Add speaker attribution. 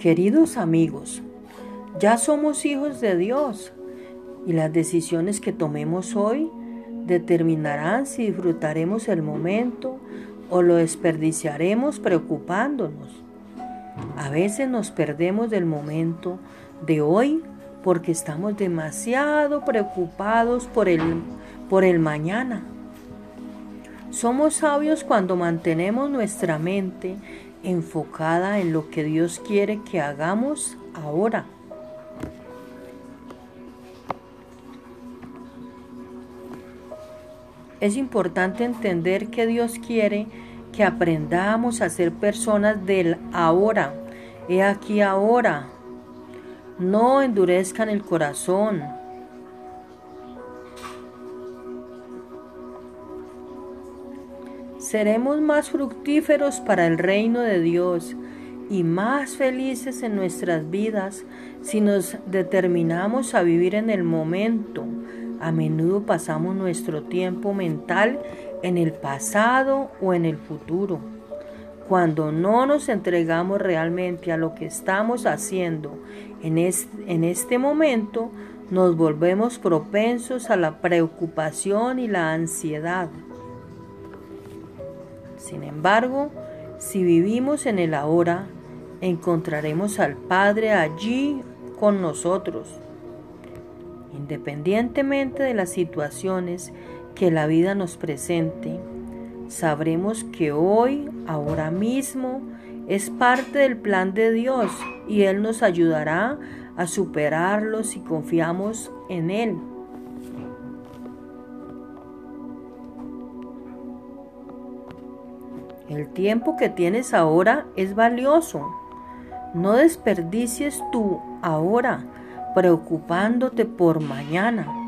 Speaker 1: Queridos amigos, ya somos hijos de Dios y las decisiones que tomemos hoy determinarán si disfrutaremos el momento o lo desperdiciaremos preocupándonos. A veces nos perdemos del momento de hoy porque estamos demasiado preocupados por el, por el mañana. Somos sabios cuando mantenemos nuestra mente enfocada en lo que Dios quiere que hagamos ahora. Es importante entender que Dios quiere que aprendamos a ser personas del ahora. He aquí ahora. No endurezcan el corazón. Seremos más fructíferos para el reino de Dios y más felices en nuestras vidas si nos determinamos a vivir en el momento, a menudo pasamos nuestro tiempo mental en el pasado o en el futuro. Cuando no nos entregamos realmente a lo que estamos haciendo en este, momento, nos volvemos propensos a la preocupación y la ansiedad. Sin embargo, si vivimos en el ahora, encontraremos al Padre allí con nosotros Independientemente de las situaciones que la vida nos presente, sabremos que hoy, ahora mismo, es parte del plan de Dios y Él nos ayudará a superarlo si confiamos en Él. El tiempo que tienes ahora es valioso. No desperdicies tu ahora preocupándote por mañana.